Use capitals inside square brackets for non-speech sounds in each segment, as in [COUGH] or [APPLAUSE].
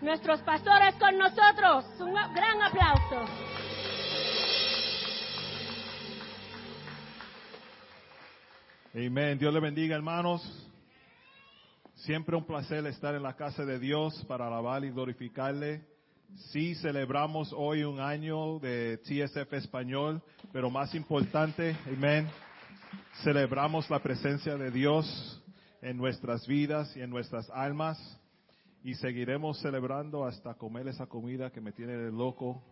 nuestros pastores con nosotros. Un gran aplauso. Amén. Dios le bendiga, hermanos. Siempre un placer estar en la casa de Dios para alabar y glorificarle. Sí celebramos hoy un año de TSF español, pero más importante, amén, celebramos la presencia de Dios en nuestras vidas y en nuestras almas y seguiremos celebrando hasta comer esa comida que me tiene loco.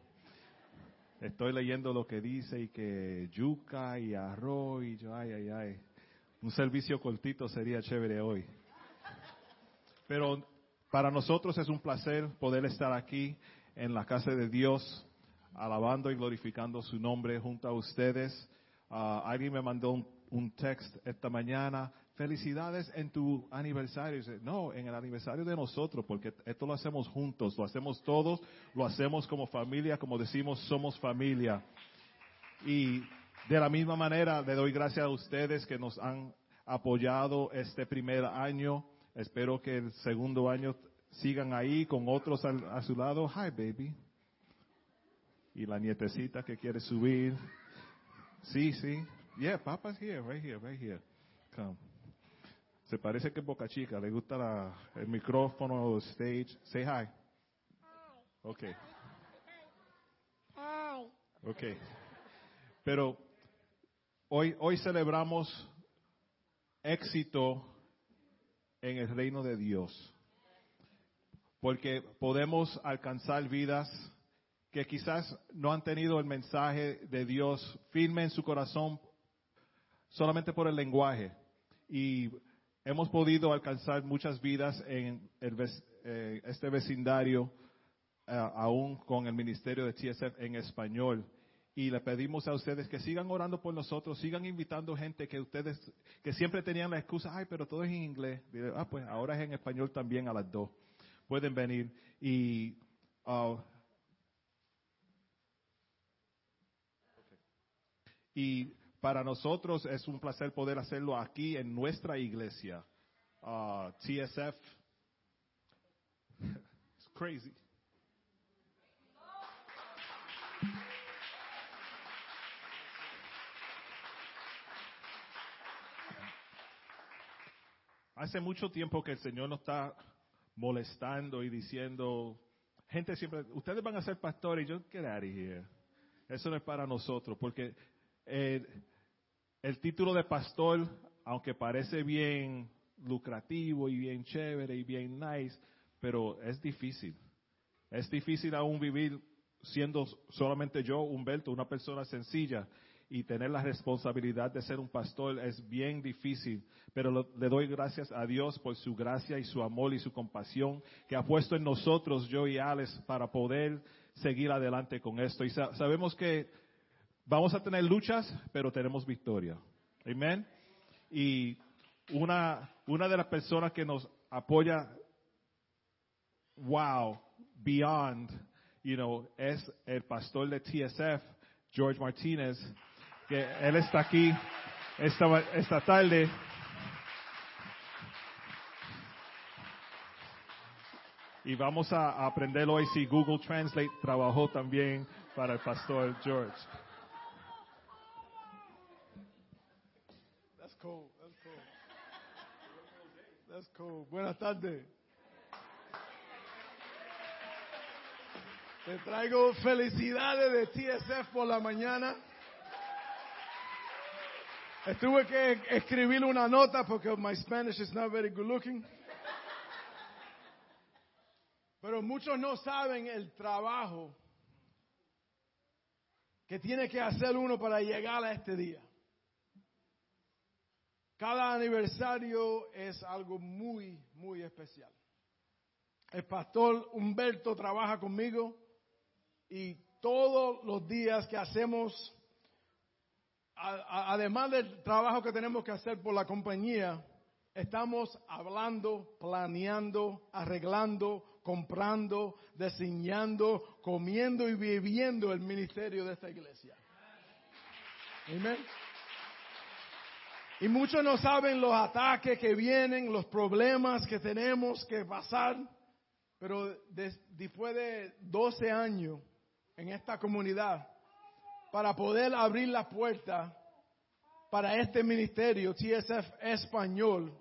Estoy leyendo lo que dice y que yuca y arroz y yo, ay, ay, ay. Un servicio cortito sería chévere hoy. Pero para nosotros es un placer poder estar aquí en la casa de Dios, alabando y glorificando su nombre junto a ustedes. Ah, alguien me mandó un, un esta mañana. Felicidades en tu aniversario. No, en el aniversario de nosotros, porque esto lo hacemos juntos, lo hacemos todos, lo hacemos como familia, como decimos, somos familia. Y de la misma manera le doy gracias a ustedes que nos han apoyado este primer año. Espero que el segundo año sigan ahí con otros al- a, su lado. Hi, baby. Y la nietecita que quiere subir. Sí, sí. Yeah, Papa's here, right here, right here. Come. Se parece que es Boca Chica, le gusta la- el micrófono, el stage. Say hi. Okay. Okay. Pero hoy, hoy celebramos éxito en el reino de Dios. Porque podemos alcanzar vidas que quizás no han tenido el mensaje de Dios firme en su corazón solamente por el lenguaje. Y hemos podido alcanzar muchas vidas en eh, este vecindario, eh, aún con el ministerio de TSF en español. Y le pedimos a ustedes que sigan orando por nosotros, sigan invitando gente que ustedes, que siempre tenían la excusa, ay, pero todo es en inglés. Ah, pues ahora es en español también a las dos. Pueden venir. Y ah, Y para nosotros es un placer poder hacerlo aquí en nuestra iglesia. Ah, TSF. [LAUGHS] It's crazy. Hace mucho tiempo que el Señor nos está molestando y diciendo, gente siempre, ustedes van a ser pastores, yo, get out of here. Eso no es para nosotros, porque eh, el título de pastor, aunque parece bien lucrativo y bien chévere y bien nice, pero es difícil. Es difícil aún vivir siendo solamente yo, Humberto, una persona sencilla y tener la responsabilidad de ser un pastor es bien difícil, pero le doy gracias a Dios por su gracia y su amor y su compasión que ha puesto en nosotros, yo y Alex, para poder seguir adelante con esto. Y sa- sabemos que vamos a tener luchas, pero tenemos victoria. Amén. Y una, una de las personas que nos apoya, wow, beyond, you know, es el pastor de TSF, George Martínez, que él está aquí esta, esta tarde. Y vamos a aprender hoy si Google Translate trabajó también para el pastor George. That's That's cool. That's cool. Buenas tardes. Te traigo felicidades de TSF por la mañana. Estuve que escribir una nota porque my Spanish is not very good looking. Pero muchos no saben el trabajo que tiene que hacer uno para llegar a este día. Cada aniversario es algo muy, muy especial. El pastor Humberto trabaja conmigo y todos los días que hacemos, además del trabajo que tenemos que hacer por la compañía, estamos hablando, planeando, arreglando, comprando, diseñando, comiendo y viviendo el ministerio de esta iglesia. Amén. Y muchos no saben los ataques que vienen, los problemas que tenemos que pasar. pero des- después de 12 años en esta comunidad, para poder abrir la puerta para este ministerio TSF Español,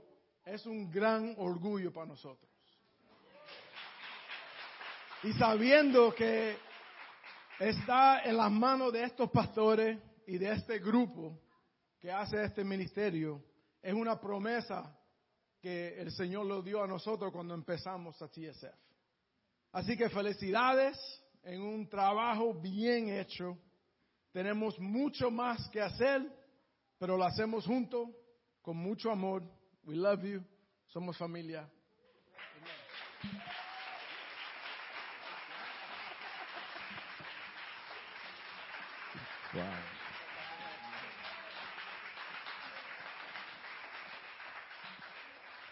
es un gran orgullo para nosotros. Y sabiendo que está en las manos de estos pastores y de este grupo que hace este ministerio, es una promesa que el Señor lo dio a nosotros cuando empezamos a TSF. Así que felicidades en un trabajo bien hecho. Tenemos mucho más que hacer, pero lo hacemos juntos, con mucho amor. We love you. Somos familia.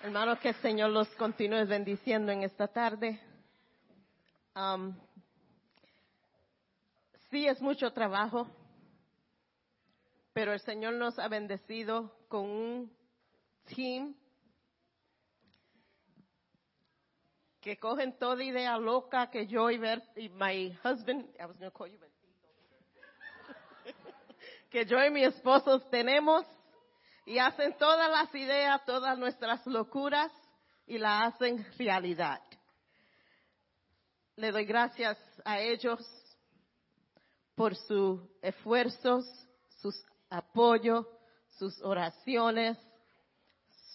Hermanos, que el Señor los continúe bendiciendo en esta tarde. Am, sí es mucho trabajo, pero el Señor nos ha bendecido con un team que cogen toda idea loca que yo y, Bert, y my husband, [LAUGHS] que yo y mi esposo tenemos y hacen todas las ideas, todas nuestras locuras y la hacen realidad. Le doy gracias a ellos por sus esfuerzos, sus apoyos, sus oraciones,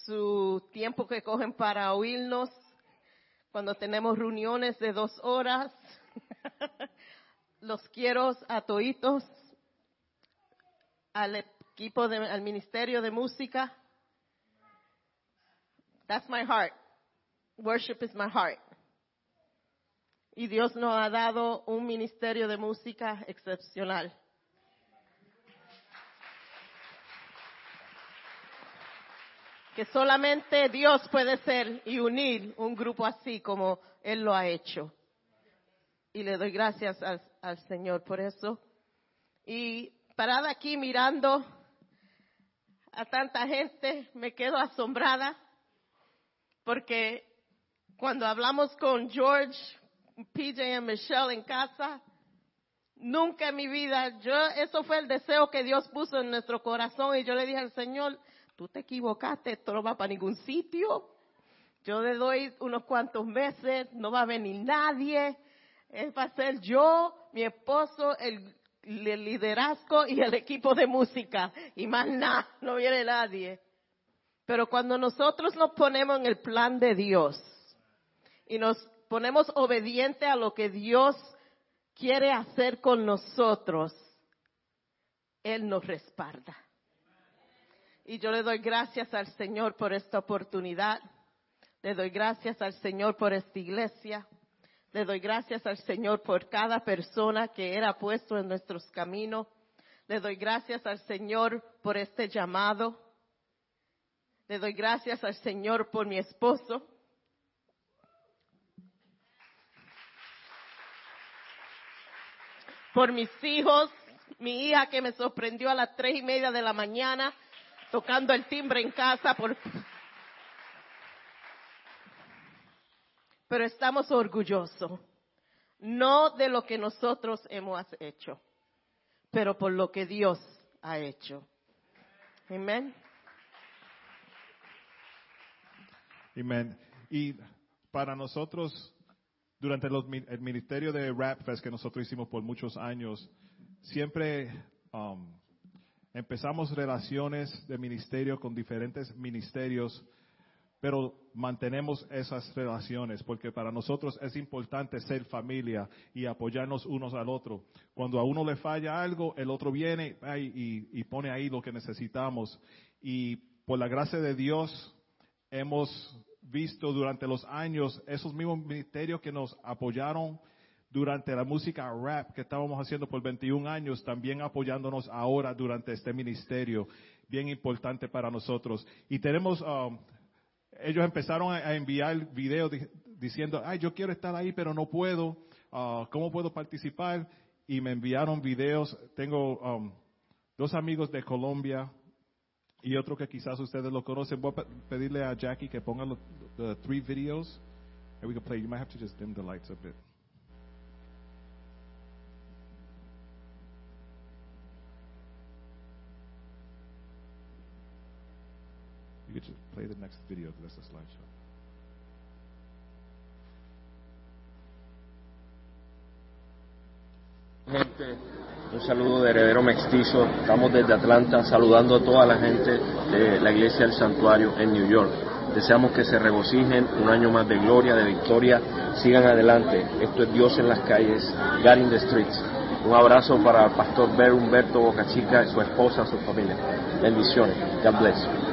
su tiempo que cogen para oírnos cuando tenemos reuniones de dos horas. [LAUGHS] Los quiero a toitos, equipo, de, ministerio de música. That's my heart. Worship is my heart. Y Dios nos ha dado un ministerio de música excepcional. Que solamente Dios puede ser y unir un grupo así como Él lo ha hecho. Y le doy gracias al Señor por eso. Y parada aquí mirando a tanta gente, me quedo asombrada porque cuando hablamos con George, PJ y Michelle en casa, nunca en mi vida, yo, eso fue el deseo que Dios puso en nuestro corazón y yo le dije al Señor, tú te equivocaste, esto no va para ningún sitio. Yo le doy unos cuantos meses, no va a venir nadie, va a ser yo, mi esposo, el, el liderazgo y el equipo de música y más nada, [LAUGHS] no viene nadie. Pero cuando nosotros nos ponemos en el plan de Dios y nos ponemos obediente a lo que Dios quiere hacer con nosotros, Él nos respalda. Y yo le doy gracias al Señor por esta oportunidad. Le doy gracias al Señor por esta iglesia. Le doy gracias al Señor por cada persona que era puesto en nuestros caminos. Le doy gracias al Señor por este llamado. Le doy gracias al Señor por mi esposo. Por mis hijos, mi hija que me sorprendió a las tres y media de la mañana tocando el timbre en casa por... Pero estamos orgullosos, no de lo que nosotros hemos hecho, pero por lo que Dios ha hecho. Amén. Amén. Y para nosotros, durante los el ministerio de Rap Fest que nosotros hicimos por muchos años, siempre um, empezamos relaciones de ministerio con diferentes ministerios, pero mantenemos esas relaciones porque para nosotros es importante ser familia y apoyarnos unos al otro. Cuando a uno le falla algo, el otro viene y pone ahí lo que necesitamos. Y por la gracia de Dios hemos visto durante los años esos mismos ministerios que nos apoyaron durante la música rap que estábamos haciendo por 21 años, también apoyándonos ahora durante este ministerio, bien importante para nosotros. Y tenemos, um, ellos empezaron a, enviar videos di- diciendo, ay, yo quiero estar ahí, pero no puedo, Ah, ¿cómo puedo participar? Y me enviaron videos, tengo um, dos amigos de Colombia, y otro que quizás ustedes lo conocen. Voy a pe- pedirle a Jackie que ponga los the three videos And we can play. You might have to just dim the lights a bit. Play the next video because that's a slideshow. Gente, un saludo de Heredero Mestizo. Estamos desde Atlanta saludando a toda la gente de la Iglesia del Santuario en New York. Deseamos que se regocijen un año más de gloria, de victoria. Sigan adelante. Esto es Dios en las calles, God in the streets. Un abrazo para el pastor Ber Humberto Bocachica su esposa, su familia. Bendiciones. God bless.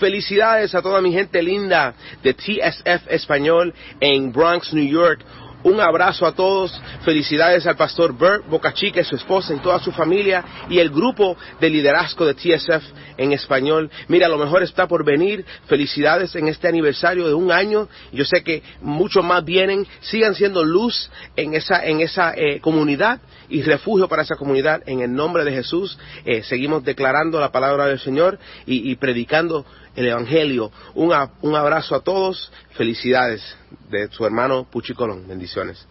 Felicidades a toda mi gente linda de TSF Español en Bronx, New York. Un abrazo a todos. Felicidades al pastor Bert Bocachica y su esposa y toda su familia y el grupo de liderazgo de TSF en español. Mira, lo mejor está por venir. Felicidades en este aniversario de un año. Yo sé que muchos más vienen. Sigan siendo luz en esa, en esa eh, comunidad y refugio para esa comunidad. En el nombre de Jesús eh, seguimos declarando la palabra del Señor y, y predicando el Evangelio. Un, un abrazo a todos. Felicidades de su hermano Puchi Colón. Bendiciones.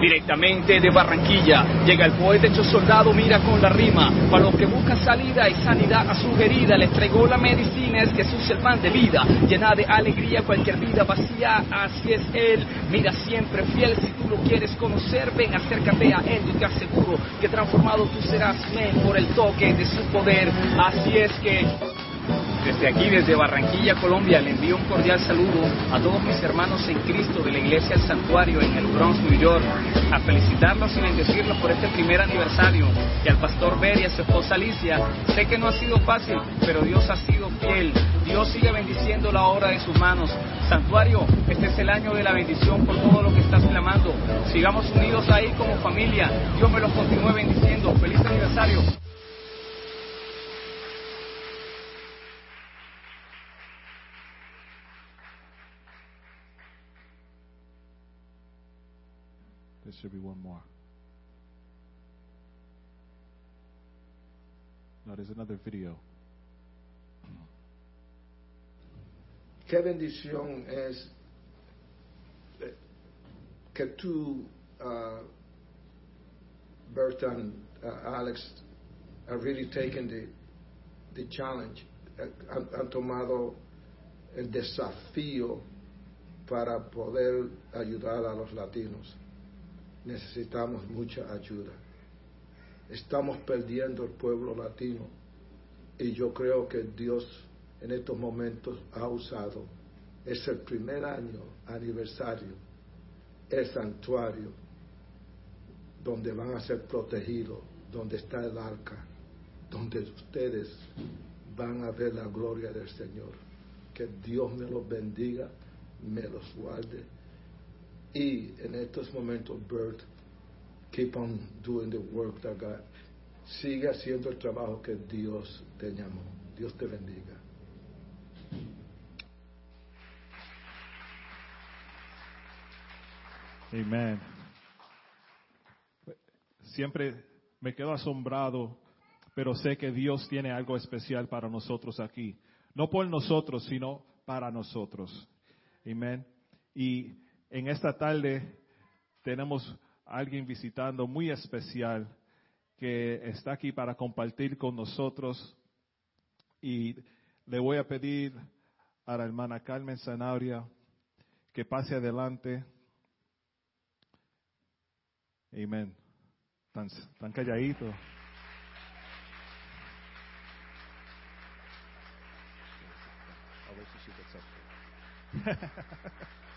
Directamente de Barranquilla llega el poeta hecho soldado, mira con la rima. Para los que buscan salida y sanidad a su herida, les traigo la medicina, es Jesús el pan de vida, llena de alegría cualquier vida vacía, así es Él. Mira siempre fiel, si tú lo quieres conocer, ven, acércate a Él, yo te aseguro que transformado tú serás, men, por el toque de su poder. Así es que desde aquí, desde Barranquilla, Colombia, le envío un cordial saludo a todos mis hermanos en Cristo de la Iglesia del Santuario en el Bronx, New York, a felicitarlos y bendecirlos por este primer aniversario. Y al pastor Ver y a su esposa Alicia, sé que no ha sido fácil, pero Dios ha sido fiel. Dios sigue bendiciendo la obra de sus manos. Santuario, este es el año de la bendición por todo lo que estás clamando. Sigamos unidos ahí como familia. Dios me los continúe bendiciendo. Feliz aniversario. Should be one more. No, there's another video. Qué bendición eh, que tú, uh, Bert and uh, Alex, have really taken the, the challenge, han, han tomado el desafío para poder ayudar a los latinos. Necesitamos mucha ayuda. Estamos perdiendo el pueblo latino y yo creo que Dios en estos momentos ha usado. Es el primer año aniversario, el santuario, donde van a ser protegidos, donde está el arca, donde ustedes van a ver la gloria del Señor. Que Dios me los bendiga, me los guarde. Y en estos momentos, Bert, keep on doing the work that God. Sigue haciendo el trabajo que Dios te llamó. Dios te bendiga. Amen. Siempre me quedo asombrado, pero sé que Dios tiene algo especial para nosotros aquí. No por nosotros, sino para nosotros. Amén. Y en esta tarde tenemos a alguien visitando muy especial que está aquí para compartir con nosotros. Y le voy a pedir a la hermana Carmen Zanabria que pase adelante. Amén. Tan, tan calladito. [LAUGHS]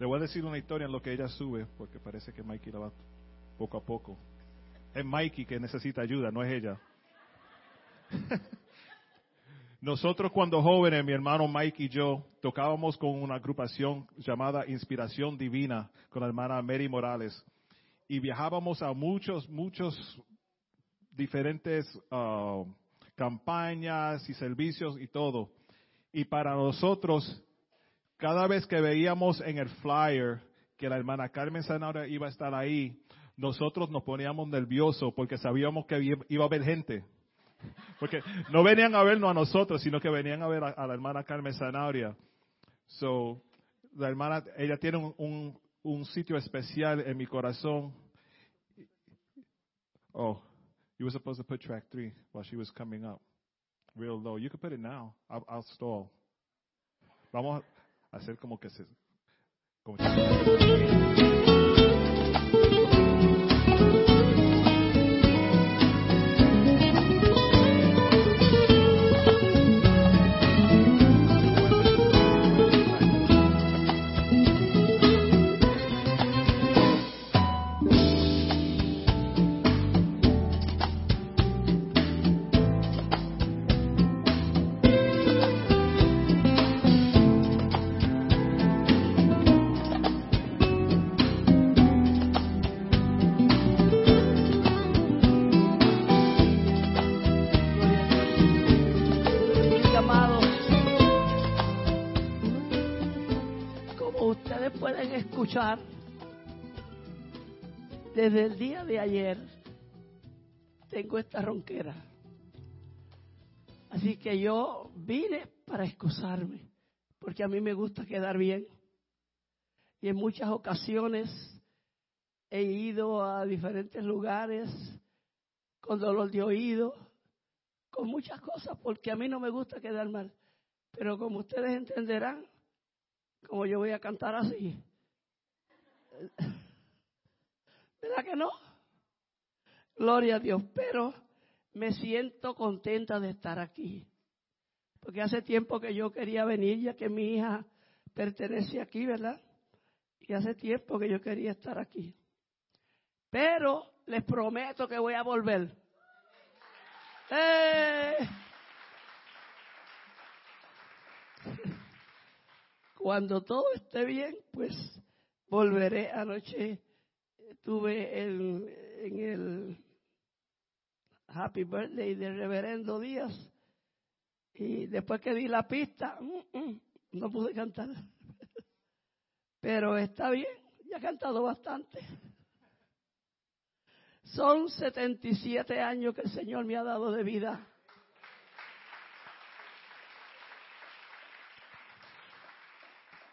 Le voy a decir una historia en lo que ella sube, porque parece que Mikey la va poco a poco. Es Mikey que necesita ayuda, no es ella. [LAUGHS] Nosotros cuando jóvenes, mi hermano Mike y yo, tocábamos con una agrupación llamada Inspiración Divina con la hermana Mary Morales. Y viajábamos a muchos, muchos diferentes ah, campañas y servicios y todo. Y para nosotros, cada vez que veíamos en el flyer que la hermana Carmen Zanabria iba a estar ahí, nosotros nos poníamos nerviosos porque sabíamos que iba a haber gente. Porque no venían a vernos a nosotros, sino que venían a ver a, a la hermana Carmen Zanabria. So, la hermana, ella tiene un, un, un sitio especial en mi corazón. Oh, you were supposed to put track three while she was coming up. Real low. You can put it now. I'll, I'll stall. Vamos hacer como que se... Como desde el día de ayer tengo esta ronquera. Así que yo vine para excusarme, porque a mí me gusta quedar bien. Y en muchas ocasiones he ido a diferentes lugares con dolor de oído, con muchas cosas, porque a mí no me gusta quedar mal. Pero como ustedes entenderán, como yo voy a cantar así, ¿verdad que no? Gloria a Dios, pero me siento contenta de estar aquí. Porque hace tiempo que yo quería venir, ya que mi hija pertenece aquí, ¿verdad? Y hace tiempo que yo quería estar aquí. Pero les prometo que voy a volver. ¡Eh! Cuando todo esté bien, pues volveré. Anoche estuve en, en el Happy Birthday del Reverendo Díaz y después que di la pista, mm, mm, no pude cantar. [LAUGHS] Pero está bien, ya he cantado bastante. Son 77 años que el Señor me ha dado de vida.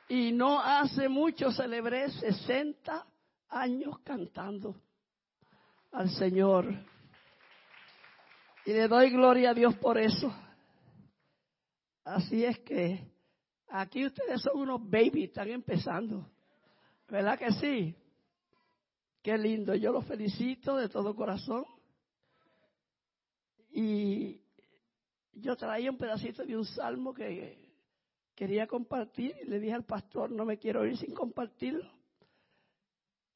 Y no hace mucho celebré 60 años cantando al Señor. Y le doy gloria a Dios por eso. Así es que aquí ustedes son unos babies, están empezando. ¿Verdad que sí? Qué lindo, yo los felicito de todo corazón. Y yo traía un pedacito de un salmo que quería compartir y le dije al pastor, no me quiero ir sin compartirlo.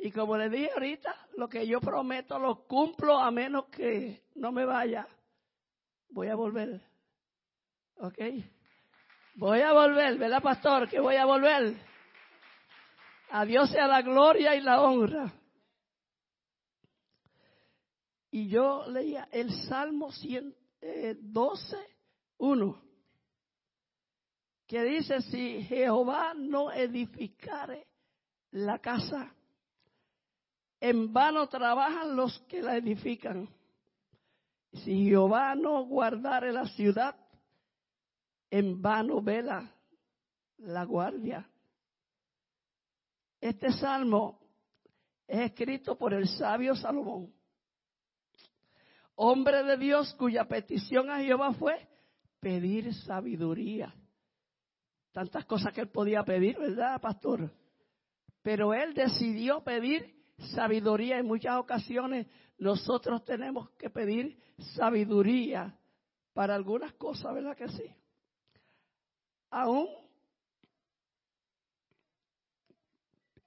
Y como le dije ahorita, lo que yo prometo lo cumplo a menos que no me vaya. Voy a volver. ¿Ok? Voy a volver, ¿verdad, pastor? Que voy a volver. A Dios sea la gloria y la honra. Y yo leía el Salmo 112, 1, que dice, si Jehová no edificare la casa, en vano trabajan los que la edifican. Si Jehová no guardare la ciudad, en vano vela la guardia. Este salmo es escrito por el sabio Salomón hombre de Dios cuya petición a Jehová fue pedir sabiduría. Tantas cosas que él podía pedir, ¿verdad, pastor? Pero él decidió pedir sabiduría. En muchas ocasiones nosotros tenemos que pedir sabiduría para algunas cosas, ¿verdad que sí? Aún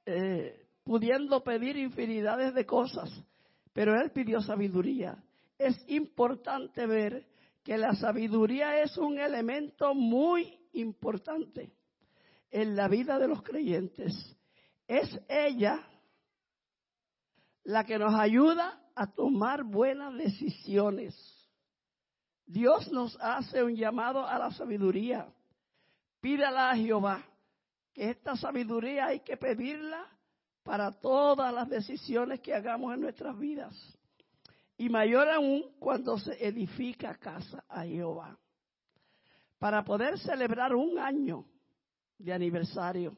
eh, pudiendo pedir infinidades de cosas, pero él pidió sabiduría es importante ver que la sabiduría es un elemento muy importante en la vida de los creyentes. Es ella la que nos ayuda a tomar buenas decisiones. Dios nos hace un llamado a la sabiduría. Pídala a Jehová, que esta sabiduría hay que pedirla para todas las decisiones que hagamos en nuestras vidas. Y mayor aún cuando se edifica casa a Jehová. Para poder celebrar un año de aniversario,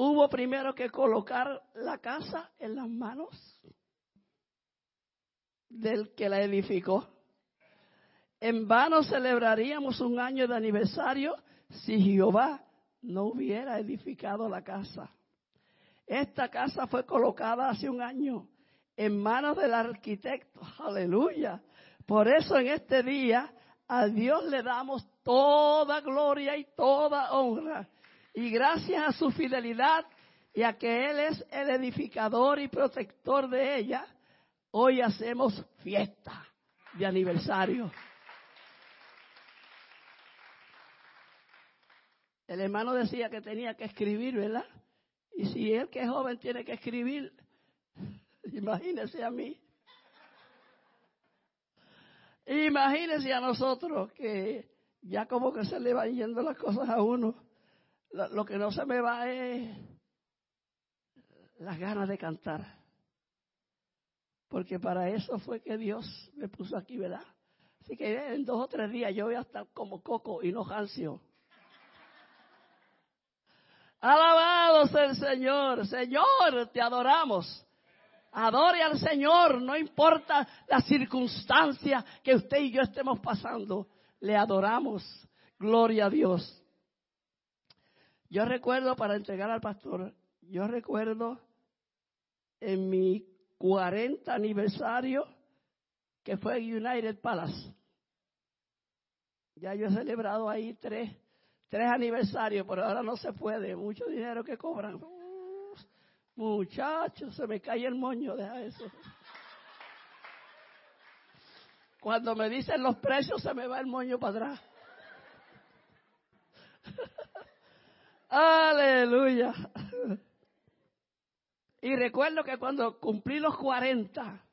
hubo primero que colocar la casa en las manos del que la edificó. En vano celebraríamos un año de aniversario si Jehová no hubiera edificado la casa. Esta casa fue colocada hace un año en manos del arquitecto. Aleluya. Por eso en este día a Dios le damos toda gloria y toda honra. Y gracias a su fidelidad y a que Él es el edificador y protector de ella, hoy hacemos fiesta de aniversario. El hermano decía que tenía que escribir, ¿verdad? Y si él que es joven tiene que escribir, [LAUGHS] imagínese a mí. Imagínese a nosotros que ya como que se le van yendo las cosas a uno. Lo, que no se me va es las ganas de cantar. Porque para eso fue que Dios me puso aquí, ¿verdad? Así que en dos o tres días yo voy a estar como coco y no Hancio. Alabado sea el Señor. Señor, te adoramos. Adore al Señor, no importa la circunstancia que usted y yo estemos pasando. Le adoramos. Gloria a Dios. Yo recuerdo, para entregar al pastor, yo recuerdo en mi 40 aniversario que fue United Palace. Ya yo he celebrado ahí tres tres aniversarios, pero ahora no se puede, mucho dinero que cobran. muchachos, se me cae el moño, deja eso. Cuando me dicen los precios, se me va el moño para atrás. Aleluya. Y recuerdo que cuando cumplí los 40,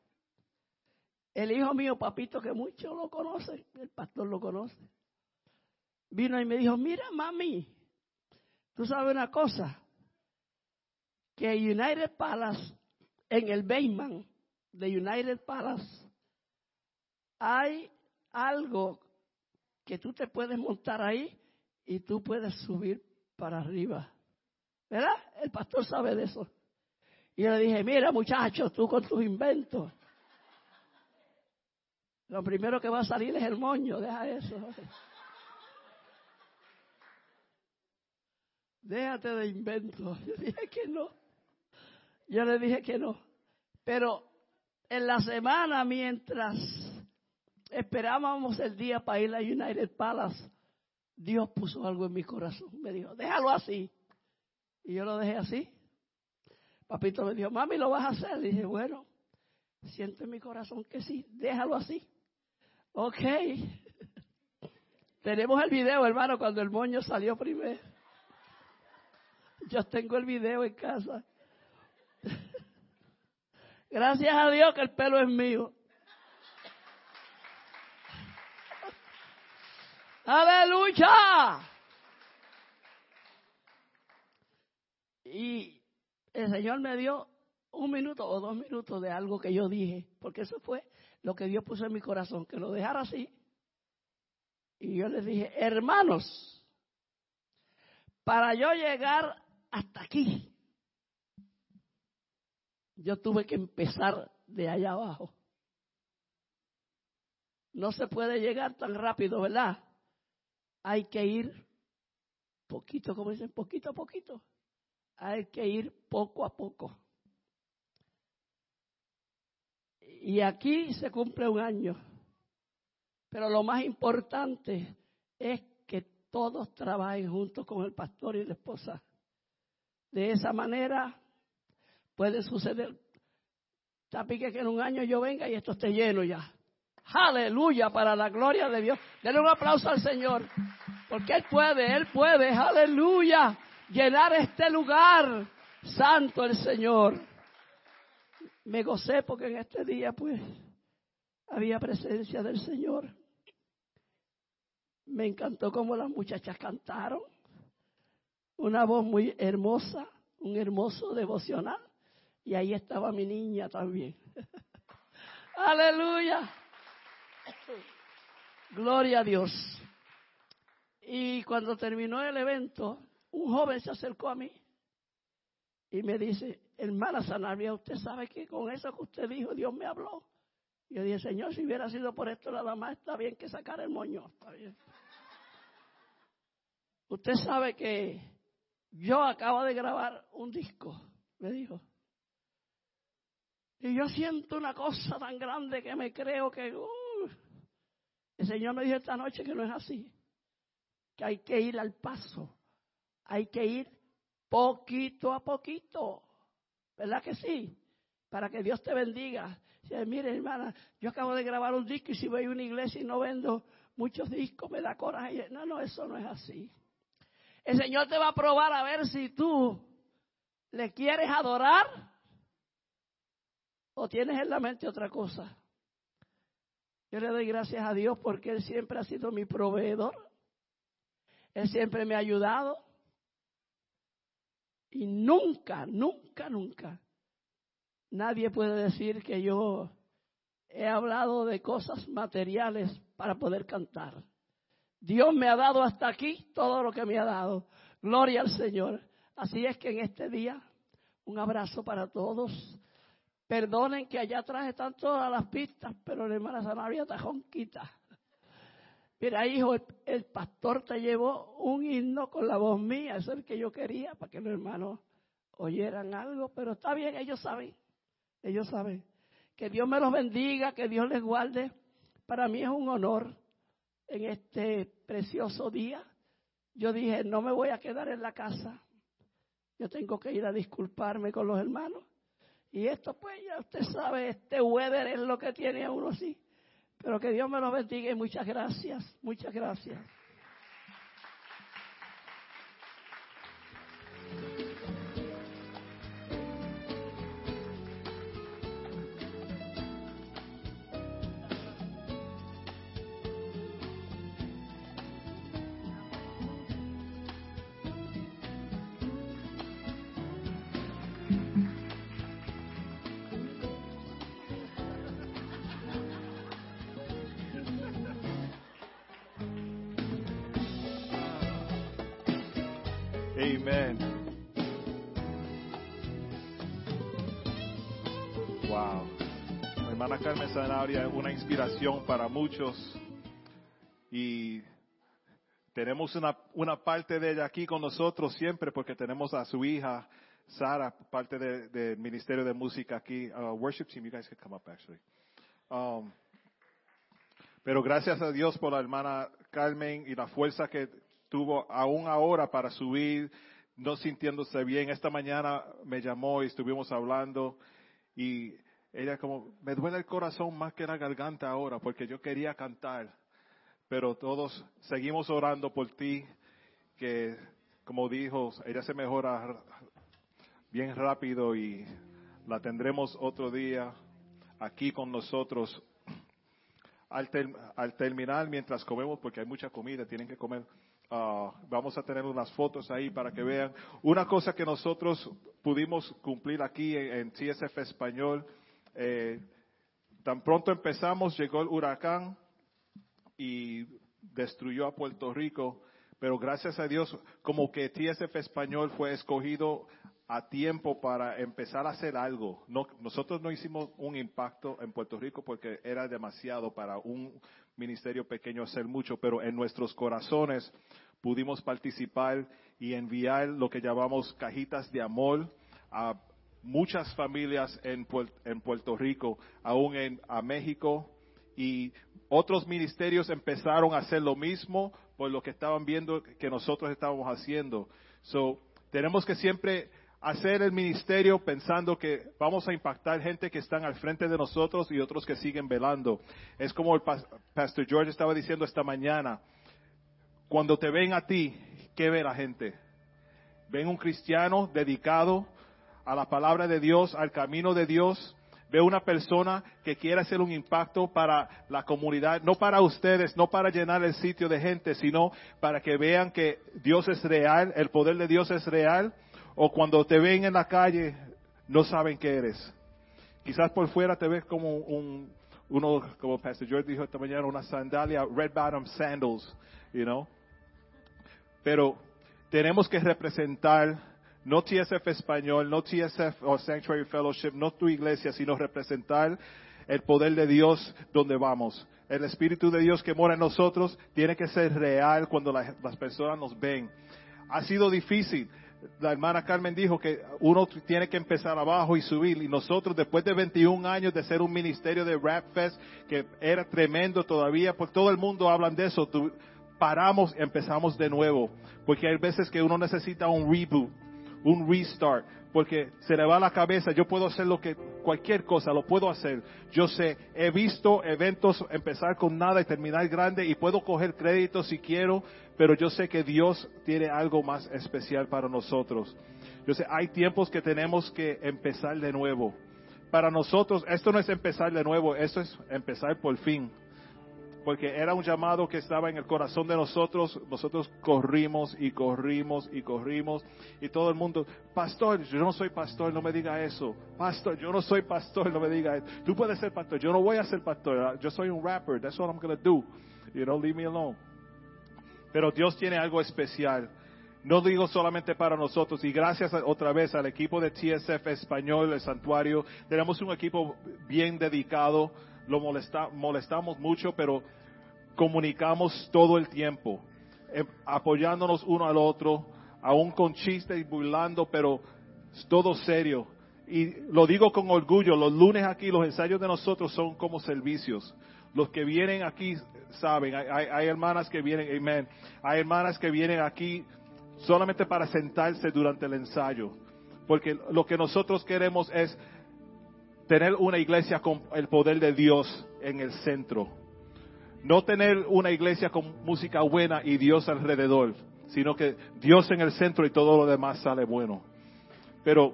el hijo mío, papito, que muchos lo conocen, el pastor lo conoce, vino y me dijo, mira mami, tú sabes una cosa, que United Palace, en el Bayman de United Palace, hay algo que tú te puedes montar ahí y tú puedes subir para arriba. ¿Verdad? El pastor sabe de eso. Y yo le dije, mira muchachos, tú con tus inventos. Lo primero que va a salir es el moño, deja eso. déjate de invento. [LAUGHS] Yo dije que no. Yo le dije que no. Pero en la semana, mientras esperábamos el día para ir a United Palace, Dios puso algo en mi corazón. Me dijo, déjalo así. Y yo lo dejé así. Papito me dijo, mami, ¿lo vas a hacer? Y dije, bueno, siento en mi corazón que sí, déjalo así. Ok. [LAUGHS] Tenemos el video, hermano, cuando el moño salió primero. Yo tengo el video en casa. [LAUGHS] Gracias a Dios que el pelo es mío. Aleluya. Y el Señor me dio un minuto o dos minutos de algo que yo dije, porque eso fue lo que Dios puso en mi corazón, que lo dejara así. Y yo le dije, hermanos, para yo llegar hasta aquí. Yo tuve que empezar de allá abajo. No se puede llegar tan rápido, ¿verdad? Hay que ir poquito, como dicen, poquito a poquito. Hay que ir poco a poco. Y aquí se cumple un año. Pero lo más importante es que todos trabajen juntos con el pastor y la esposa. De esa manera puede suceder. Tapique que en un año yo venga y esto esté lleno ya. Aleluya para la gloria de Dios. Denle un aplauso al Señor. Porque Él puede, Él puede, aleluya, llenar este lugar. Santo el Señor. Me gocé porque en este día pues había presencia del Señor. Me encantó como las muchachas cantaron una voz muy hermosa, un hermoso devocional y ahí estaba mi niña también. [LAUGHS] Aleluya. Gloria a Dios. Y cuando terminó el evento, un joven se acercó a mí y me dice, hermana Sanabria, usted sabe que con eso que usted dijo, Dios me habló. Y yo dije, Señor, si hubiera sido por esto nada más, está bien que sacar el moño. Está bien. Usted sabe que yo acabo de grabar un disco, me dijo. Y yo siento una cosa tan grande que me creo que... Uh, el Señor me dijo esta noche que no es así. Que hay que ir al paso. Hay que ir poquito a poquito. ¿Verdad que sí? Para que Dios te bendiga. mire, hermana, yo acabo de grabar un disco y si voy a una iglesia y no vendo muchos discos, me da coraje. No, no, eso no es así. El Señor te va a probar a ver si tú le quieres adorar o tienes en la mente otra cosa. Yo le doy gracias a Dios porque Él siempre ha sido mi proveedor. Él siempre me ha ayudado. Y nunca, nunca, nunca nadie puede decir que yo he hablado de cosas materiales para poder cantar. Dios me ha dado hasta aquí todo lo que me ha dado. Gloria al Señor. Así es que en este día, un abrazo para todos. Perdonen que allá atrás están todas las pistas, pero la hermana Sanabria está jonquita. Mira, hijo, el, pastor te llevó un himno con la voz mía, es el que yo quería, para que los hermanos oyeran algo, pero está bien, ellos saben, ellos saben. Que Dios me los bendiga, que Dios les guarde. Para mí es un honor en este precioso día, yo dije, no me voy a quedar en la casa. Yo tengo que ir a disculparme con los hermanos. Y esto, pues, ya usted sabe, este weather es lo que tiene a uno así. Pero que Dios me lo bendiga y muchas gracias, muchas gracias. Wow. Hermana Carmen Sanabria es una inspiración para muchos y tenemos una, una parte de ella aquí con nosotros siempre porque tenemos a su hija Sara, parte del Ministerio de Música aquí. Uh, worship team, you guys can come up actually. Um, pero gracias a Dios por la hermana Carmen y la fuerza que tuvo aún ahora para subir, no sintiéndose bien. Esta mañana me llamó y estuvimos hablando y ella como, me duele el corazón más que la garganta ahora porque yo quería cantar, pero todos seguimos orando por ti, que como dijo, ella se mejora bien rápido y la tendremos otro día aquí con nosotros. Al, al terminar, mientras comemos, porque hay mucha comida, tienen que comer Ah, vamos a tener unas fotos ahí para que vean. Una cosa que nosotros pudimos cumplir aquí en, TSF Español, eh, tan pronto empezamos, llegó el huracán y destruyó a Puerto Rico, pero gracias a Dios, como que TSF Español fue escogido a tiempo para empezar a hacer algo. No, nosotros no hicimos un impacto en Puerto Rico porque era demasiado para un ministerio pequeño hacer mucho, pero en nuestros corazones pudimos participar y enviar lo que llamamos cajitas de amor a muchas familias en, en Puerto Rico, aún en a México y otros ministerios empezaron a hacer lo mismo por lo que estaban viendo que nosotros estábamos haciendo. So, tenemos que siempre hacer el ministerio pensando que vamos a impactar gente que están al frente de nosotros y otros que siguen velando. Es como el Pastor George estaba diciendo esta mañana, cuando te ven a ti, ¿qué ve la gente? Ven un cristiano dedicado a la palabra de Dios, al camino de Dios. Ve una persona que quiere hacer un impacto para la comunidad, no para ustedes, no para llenar el sitio de gente, sino para que vean que Dios es real, el poder de Dios es real O cuando te ven en la calle, no saben qué eres. Quizás por fuera te ves como un, uno, como Pastor George dijo esta mañana, una sandalia, red bottom sandals, you know. Pero tenemos que representar no TSF español, no TSF o Sanctuary Fellowship, no tu iglesia, sino representar el poder de Dios donde vamos. El Espíritu de Dios que mora en nosotros tiene que ser real cuando la- las personas nos ven. Ha sido difícil. La hermana Carmen dijo que uno tiene que empezar abajo y subir. Y nosotros, después de 21 años de ser un ministerio de Rap Fest, que era tremendo todavía, por todo el mundo hablan de eso, tu- paramos, empezamos de nuevo. Porque hay veces que uno necesita un reboot un restart, porque se le va la cabeza, yo puedo hacer lo que, cualquier cosa, lo puedo hacer. Yo sé, he visto eventos empezar con nada y terminar grande y puedo coger crédito si quiero, pero yo sé que Dios tiene algo más especial para nosotros. Yo sé, hay tiempos que tenemos que empezar de nuevo. Para nosotros, esto no es empezar de nuevo, esto es empezar por fin porque era un llamado que estaba en el corazón de nosotros, nosotros corrimos y corrimos y corrimos y todo el mundo, pastor, yo no soy pastor, no me diga eso, pastor, yo no soy pastor, no me diga eso, tú puedes ser pastor, yo no voy a ser pastor, yo soy un rapper, that's what I'm going to do, you know, leave me alone. Pero Dios tiene algo especial. No digo solamente para nosotros, y gracias otra vez al equipo de TSF Español, el Santuario, tenemos un equipo bien dedicado, lo molesta- molestamos mucho, pero comunicamos todo el tiempo, eh, apoyándonos uno al otro, aún con chistes y burlando, pero todo serio. Y lo digo con orgullo, los lunes aquí, los ensayos de nosotros son como servicios. Los que vienen aquí saben, hay- hay hermanas que vienen, amén, hay hermanas que vienen aquí solamente para sentarse durante el ensayo. Porque lo que nosotros queremos es tener una iglesia con el poder de Dios en el centro. No tener una iglesia con música buena y Dios alrededor, sino que Dios en el centro y todo lo demás sale bueno. Pero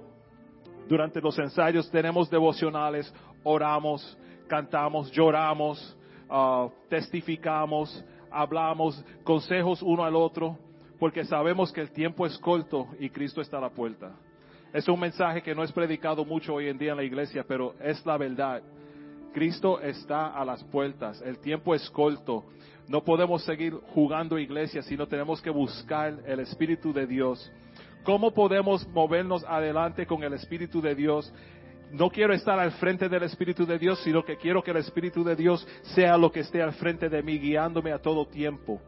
durante los ensayos tenemos devocionales, oramos, cantamos, lloramos, ah, testificamos, hablamos, consejos uno al otro, porque sabemos que el tiempo es corto y Cristo está a la puerta. Es un mensaje que no es predicado mucho hoy en día en la iglesia, pero es la verdad. Cristo está a las puertas, el tiempo es corto. No podemos seguir jugando iglesia, sino tenemos que buscar el Espíritu de Dios. ¿Cómo podemos movernos adelante con el Espíritu de Dios? No quiero estar al frente del Espíritu de Dios, sino que quiero que el Espíritu de Dios sea lo que esté al frente de mí, guiándome a todo tiempo.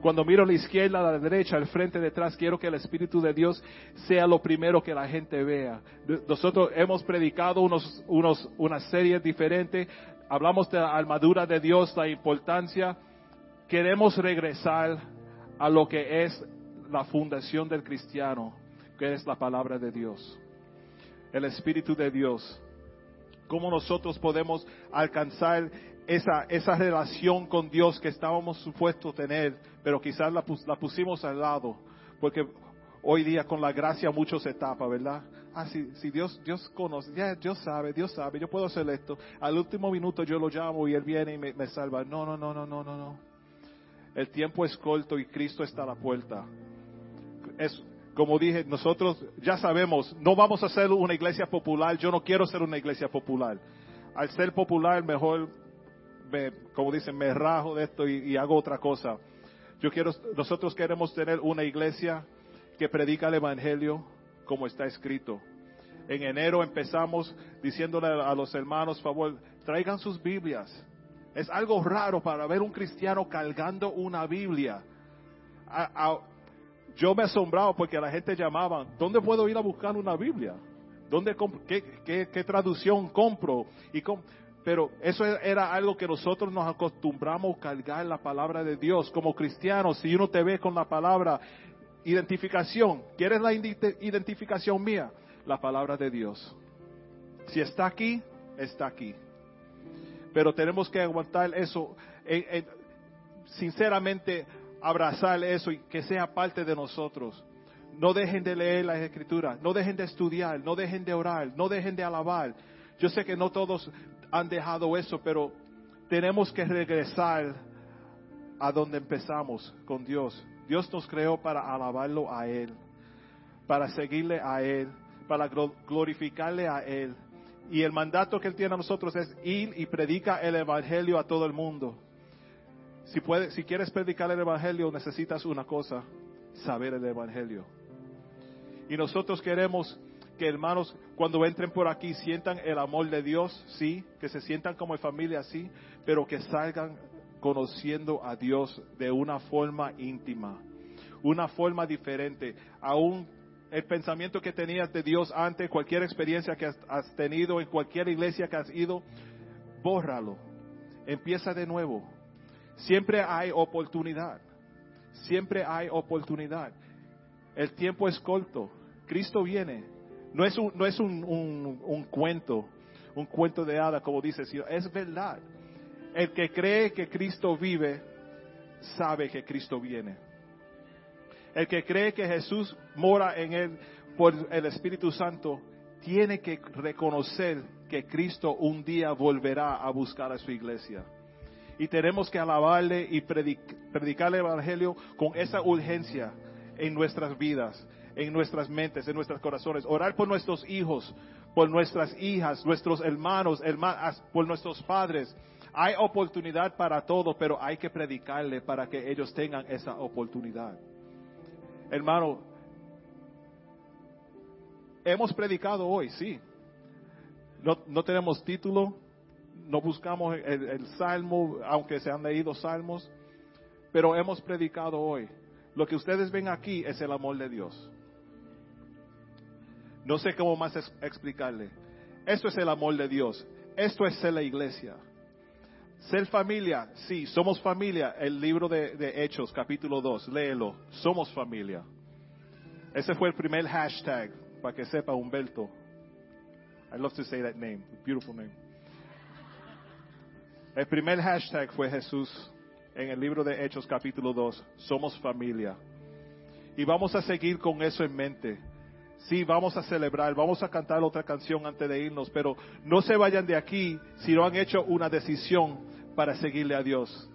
Cuando miro a la izquierda, a la derecha, al frente, detrás, quiero que el Espíritu de Dios sea lo primero que la gente vea. Nosotros hemos predicado unos, unos, una serie diferente, hablamos de la armadura de Dios, la importancia. Queremos regresar a lo que es la fundación del cristiano, que es la palabra de Dios, el Espíritu de Dios. Cómo nosotros podemos alcanzar esa, esa relación con Dios que estábamos supuestos tener, pero quizás la, pus- la pusimos al lado, porque hoy día con la gracia mucho se tapa, ¿verdad? Ah, si, si Dios, Dios conoce, ya, Dios sabe, Dios sabe, yo puedo hacer esto. Al último minuto yo lo llamo y Él viene y me, me salva. No, no, no, no, no, no, no. El tiempo es corto y Cristo está a la puerta. Es, como dije, nosotros ya sabemos, no vamos a ser una iglesia popular. Yo no quiero ser una iglesia popular. Al ser popular, mejor, me- como dicen, me rajo de esto y hago otra cosa. Yo quiero, nosotros queremos tener una iglesia que predica el evangelio como está escrito. En enero empezamos diciéndole a los hermanos, favor, traigan sus Biblias. Es algo raro para ver un cristiano cargando una Biblia. Yo me asombraba porque la gente llamaba, ¿dónde puedo ir a buscar una Biblia? ¿Dónde qué, qué- qué traducción compro? Y com- pero eso era algo que nosotros nos acostumbramos a cargar la palabra de Dios. Como cristianos, si uno te ve con la palabra identificación, ¿quieres la identificación mía? La palabra de Dios. Si está aquí, está aquí. Pero tenemos que aguantar eso, en- en- sinceramente abrazar eso y que sea parte de nosotros. No dejen de leer las escrituras, no dejen de estudiar, no dejen de orar, no dejen de alabar. Yo sé que no todos han dejado eso, pero tenemos que regresar a donde empezamos con Dios. Dios nos creó para alabarlo a Él. para seguirle a Él, para glo- glorificarle a Él. Y el mandato que Él tiene a nosotros es ir y predica el Evangelio a todo el mundo. Si, puede, si quieres predicar el Evangelio, necesitas una cosa, saber el Evangelio. Y nosotros queremos que hermanos, cuando entren por aquí, sientan el amor de Dios, sí, que se sientan como familia, sí, pero que salgan conociendo a Dios de una forma íntima, una forma diferente. Aún el pensamiento que tenías de Dios antes, cualquier experiencia que has, tenido en cualquier iglesia que has ido, bórralo. Empieza de nuevo. Siempre hay oportunidad. Siempre hay oportunidad. El tiempo es corto. Cristo viene. No es un, no es un, un- cuento, un cuento de hada, como dice, es verdad. El que cree que Cristo vive, sabe que Cristo viene. El que cree que Jesús mora en él por el Espíritu Santo, tiene que reconocer que Cristo un día volverá a buscar a su iglesia. Y tenemos que alabarle y predic- predicar el Evangelio con esa urgencia en nuestras vidas, en nuestras mentes, en nuestros corazones. Orar por nuestros hijos, por nuestras hijas, nuestros hermanos, hermanas, por nuestros padres. Hay oportunidad para todo, pero hay que predicarle para que ellos tengan esa oportunidad. Hermano, hemos predicado hoy, sí. No, no tenemos título, no buscamos el, el salmo, aunque se han leído salmos, pero hemos predicado hoy. Lo que ustedes ven aquí es el amor de Dios. No sé cómo más explicarle. Esto es el amor de Dios. Esto es ser la iglesia. Ser familia, sí, somos familia. El libro de, de Hechos, capítulo 2, léelo. Somos familia. Ese fue el primer hashtag, para que sepa Humberto. I love to say that name, beautiful name. El primer hashtag fue Jesús en el libro de Hechos capítulo 2. Somos familia. Y vamos a seguir con eso en mente. Sí, vamos a celebrar, vamos a cantar otra canción antes de irnos, pero no se vayan de aquí si no han hecho una decisión para seguirle a Dios.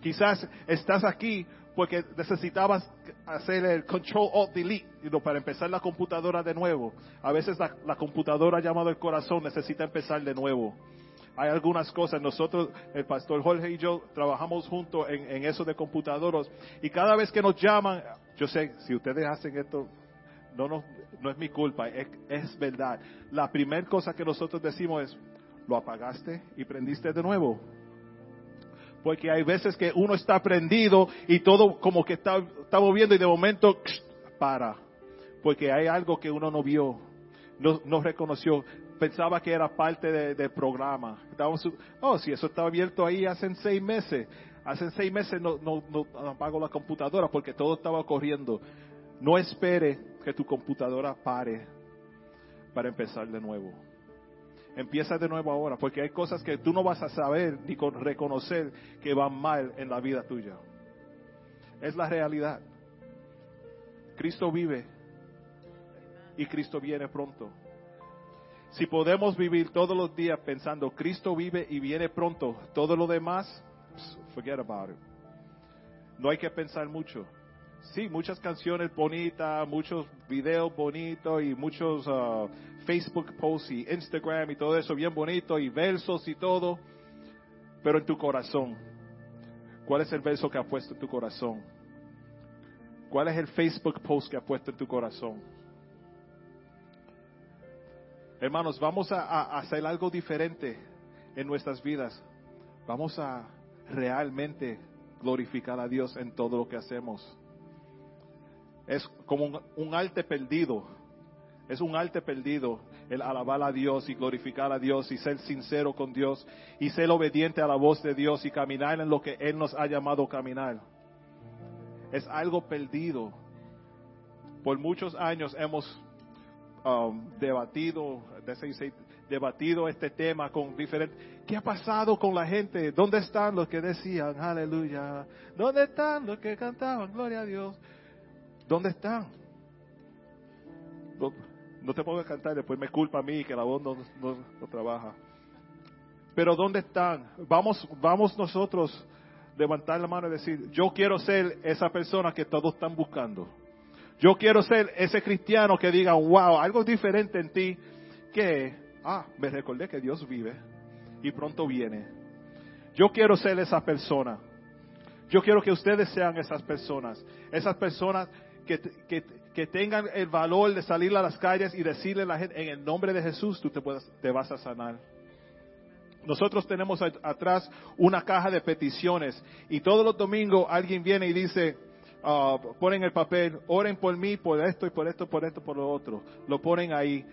Quizás estás aquí porque necesitabas hacer el control alt delete para empezar la computadora de nuevo. A veces la, la computadora llamada el corazón necesita empezar de nuevo. Hay algunas cosas, nosotros, el pastor Jorge y yo, trabajamos juntos en, en eso de computadoras y cada vez que nos llaman, yo sé, si ustedes hacen esto, no, no, no es mi culpa, es, es verdad. La primera cosa que nosotros decimos es, ¿lo apagaste y prendiste de nuevo? Porque hay veces que uno está prendido y todo como que está, está moviendo y de momento [TSK] para. Porque hay algo que uno no vio, no, no reconoció. Pensaba que era parte de- del programa. Estábamos oh, si eso estaba abierto ahí hace seis meses. Hace seis meses no, no, no apago la computadora porque todo estaba corriendo. No espere que tu computadora pare para empezar de nuevo. Empieza de nuevo ahora, porque hay cosas que tú no vas a saber ni con reconocer que van mal en la vida tuya. Es la realidad. Cristo vive y Cristo viene pronto. Si podemos vivir todos los días pensando Cristo vive y viene pronto, todo lo demás, forget about it. No hay que pensar mucho. Sí, muchas canciones bonitas, muchos videos bonitos y muchos ah, Facebook posts y Instagram y todo eso bien bonito y versos y todo. Pero en tu corazón, ¿cuál es el verso que ha puesto en tu corazón? ¿Cuál es el Facebook post que ha puesto en tu corazón? Hermanos, vamos a hacer algo diferente en nuestras vidas. Vamos a realmente glorificar a Dios en todo lo que hacemos. Es como un, un arte perdido. Es un arte perdido el alabar a Dios y glorificar a Dios y ser sincero con Dios y ser obediente a la voz de Dios y caminar en lo que Él nos ha llamado caminar. Es algo perdido. Por muchos años hemos um, debatido, de- debatido este tema con diferentes. ¿Qué ha pasado con la gente? ¿Dónde están los que decían aleluya? ¿Dónde están los que cantaban gloria a Dios? ¿Dónde están? No, te puedo cantar, después me culpa a mí que la voz no, no- no trabaja. Pero ¿dónde están? Vamos, vamos nosotros levantar la mano y decir, yo quiero ser esa persona que todos están buscando. Yo quiero ser ese cristiano que diga, wow, algo diferente en ti, que, ah, me recordé que Dios vive y pronto viene. Yo quiero ser esa persona. Yo quiero que ustedes sean esas personas. Esas personas que, que, que tengan el valor de salir a las calles y decirle a la gente, en el nombre de Jesús, tú te, puedes, te vas a sanar. Nosotros tenemos atrás una caja de peticiones y todos los domingos alguien viene y dice, uh, ponen el papel, oren por mí, por esto y por esto, por esto, por lo otro. Lo ponen ahí.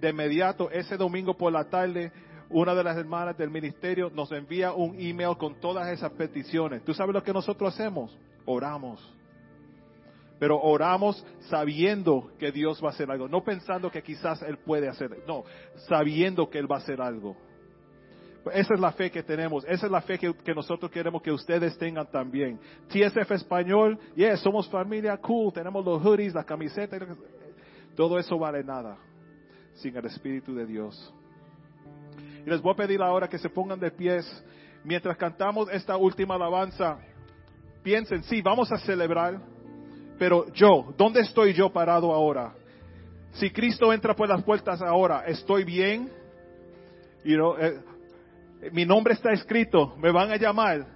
De inmediato, ese domingo por la tarde, una de las hermanas del ministerio nos envía un email con todas esas peticiones. ¿Tú sabes lo que nosotros hacemos? Oramos. Pero oramos sabiendo que Dios va a hacer algo, no pensando que quizás Él puede hacer, no, sabiendo que Él va a hacer algo. Esa es la fe que tenemos, esa es la fe que, nosotros queremos que ustedes tengan también. TSF Español, yes, somos familia cool, tenemos los hoodies, la camiseta, todo eso vale nada sin el Espíritu de Dios. Y les voy a pedir ahora que se pongan de pies mientras cantamos esta última alabanza. Piensen, sí, vamos a celebrar, pero yo, ¿dónde estoy yo parado ahora? Si Cristo entra por las puertas ahora, ¿estoy bien? You know, eh, mi nombre está escrito, me van a llamar.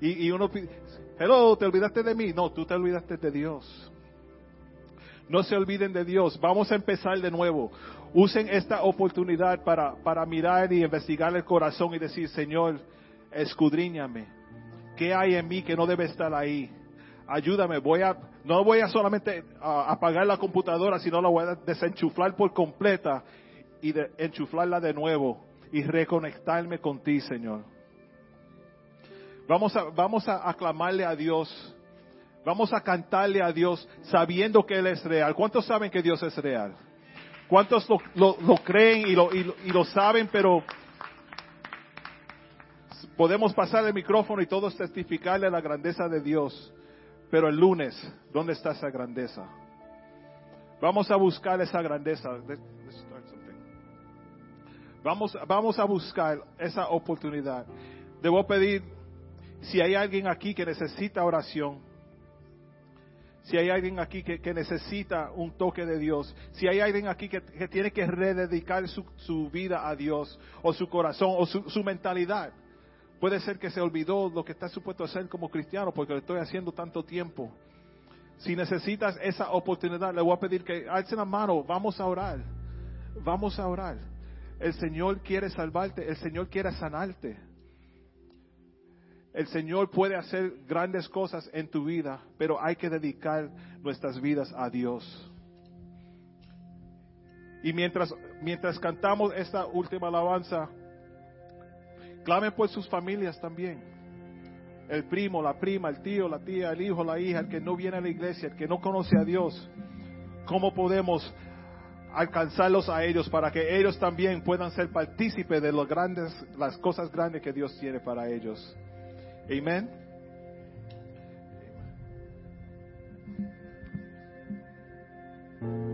Y, uno hello, ¿te olvidaste de mí? No, tú te olvidaste de Dios. No se olviden de Dios. Vamos a empezar de nuevo. Usen esta oportunidad para, para mirar y investigar el corazón y decir, Señor, escudriñame. ¿Qué hay en mí que no debe estar ahí? Ayúdame. Voy a, no voy a solamente apagar la computadora, sino la voy a desenchuflar por completa y de, enchuflarla de nuevo y reconectarme con ti, Señor. Vamos a, vamos a aclamarle a Dios. Vamos a cantarle a Dios sabiendo que Él es real. ¿Cuántos saben que Dios es real? ¿Cuántos lo, lo, creen y lo, y, y lo saben, pero podemos pasar el micrófono y todos testificarle la grandeza de Dios? Pero el lunes, ¿dónde está esa grandeza? Vamos a buscar esa grandeza. Vamos, vamos a buscar esa oportunidad. Debo pedir, si hay alguien aquí que necesita oración, si hay alguien aquí que, necesita un toque de Dios, si hay alguien aquí que, tiene que rededicar su, vida a Dios, o su corazón, o su, su, mentalidad, puede ser que se olvidó lo que está supuesto a hacer como cristiano porque lo estoy haciendo tanto tiempo. Si necesitas esa oportunidad, le voy a pedir que alcen la mano, vamos a orar, vamos a orar. El Señor quiere salvarte, el Señor quiere sanarte. El Señor puede hacer grandes cosas en tu vida, pero hay que dedicar nuestras vidas a Dios. Y mientras, mientras cantamos esta última alabanza, Clamen por pues, sus familias también. El primo, la prima, el tío, la tía, el hijo, la hija, el que no viene a la iglesia, el que no conoce a Dios. ¿Cómo podemos alcanzarlos a ellos para que ellos también puedan ser partícipes de los grandes, las cosas grandes que Dios tiene para ellos? Amén. Amén.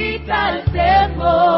Quita el temor.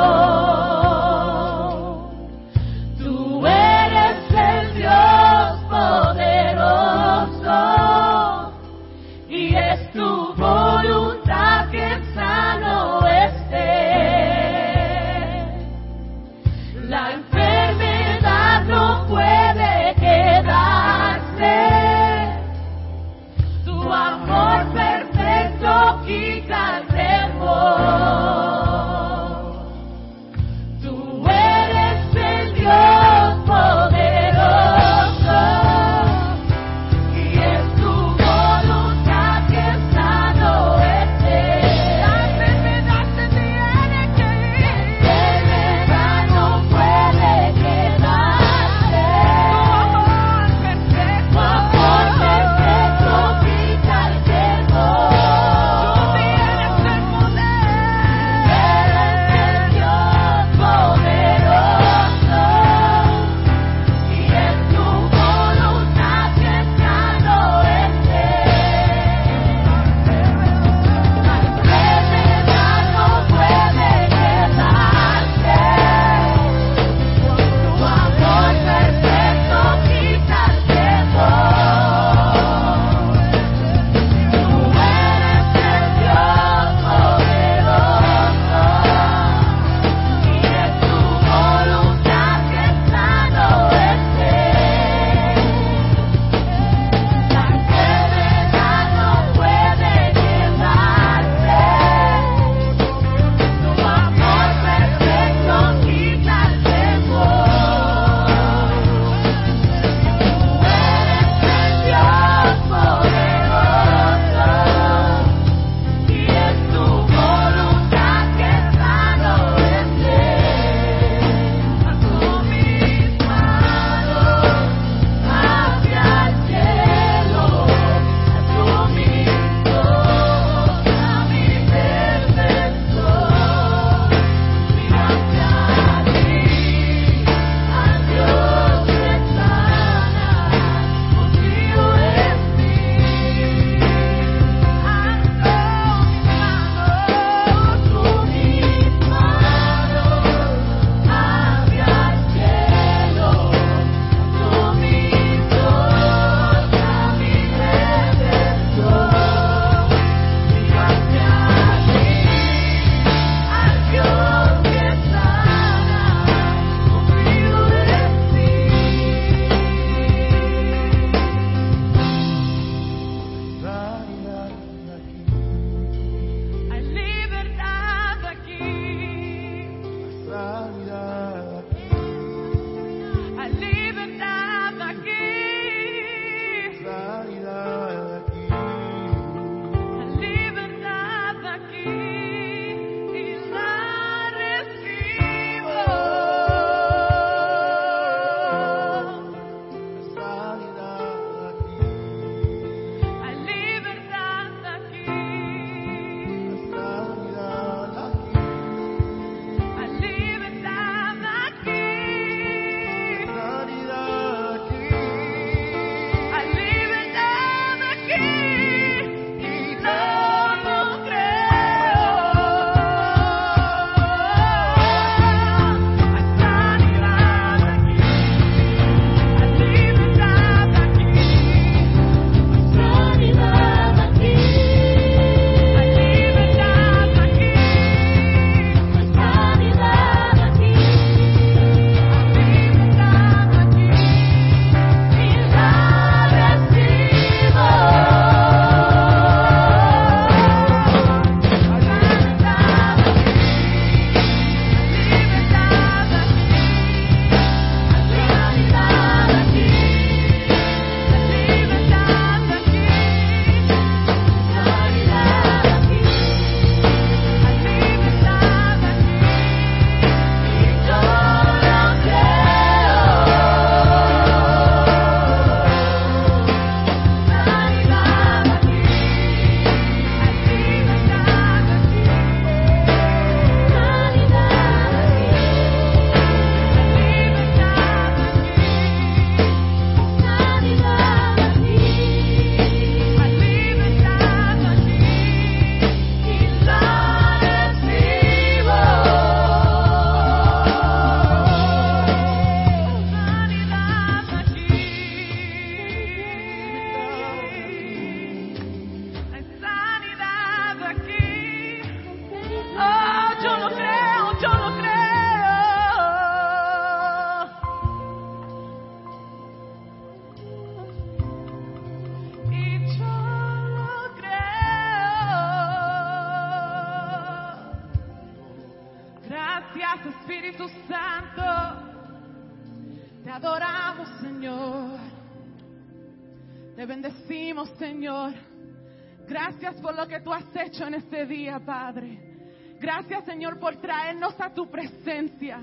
Por lo que tú has hecho en este día, Padre. Gracias, Señor, por traernos a tu presencia,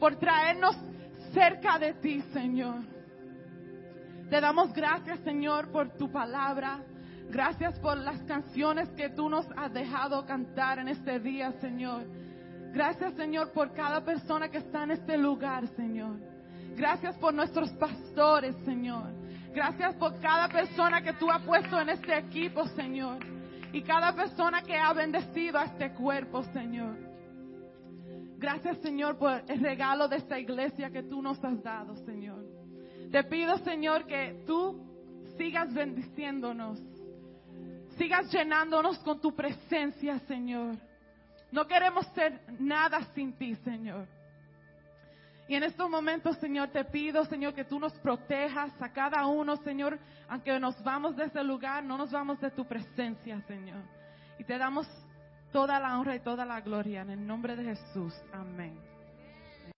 por traernos cerca de ti, Señor. Te damos gracias, Señor, por tu palabra. Gracias por las canciones que tú nos has dejado cantar en este día, Señor. Gracias, Señor, por cada persona que está en este lugar, Señor. Gracias por nuestros pastores, Señor. Gracias por cada persona que tú has puesto en este equipo, Señor. Y cada persona que ha bendecido a este cuerpo, Señor. Gracias, Señor, por el regalo de esta iglesia que tú nos has dado, Señor. Te pido, Señor, que tú sigas bendiciéndonos. Sigas llenándonos con tu presencia, Señor. No queremos ser nada sin ti, Señor. Y en estos momentos, Señor, te pido, Señor, que tú nos protejas a cada uno, Señor, aunque nos vamos de ese lugar, no nos vamos de tu presencia, Señor. Y te damos toda la honra y toda la gloria en el nombre de Jesús. Amén.